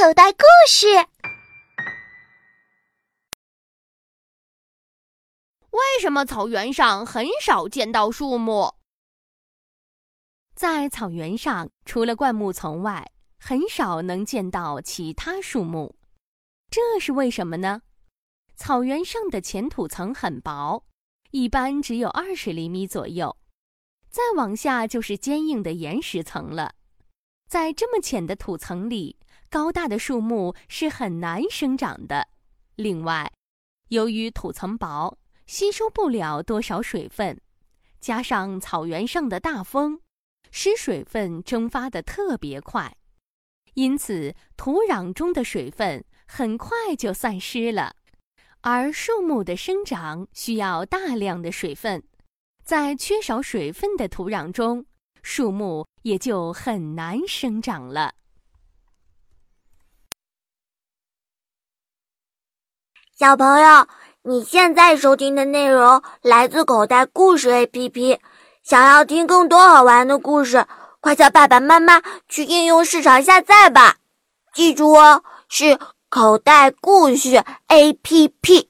口袋故事。为什么草原上很少见到树木？在草原上，除了灌木丛外，很少能见到其他树木。这是为什么呢？草原上的浅土层很薄，一般只有二十厘米左右，再往下就是坚硬的岩石层了。在这么浅的土层里，高大的树木是很难生长的。另外，由于土层薄，吸收不了多少水分，加上草原上的大风，使水分蒸发的特别快，因此土壤中的水分很快就散失了。而树木的生长需要大量的水分，在缺少水分的土壤中。树木也就很难生长了。小朋友，你现在收听的内容来自口袋故事 APP。想要听更多好玩的故事，快叫爸爸妈妈去应用市场下载吧。记住哦，是口袋故事 APP。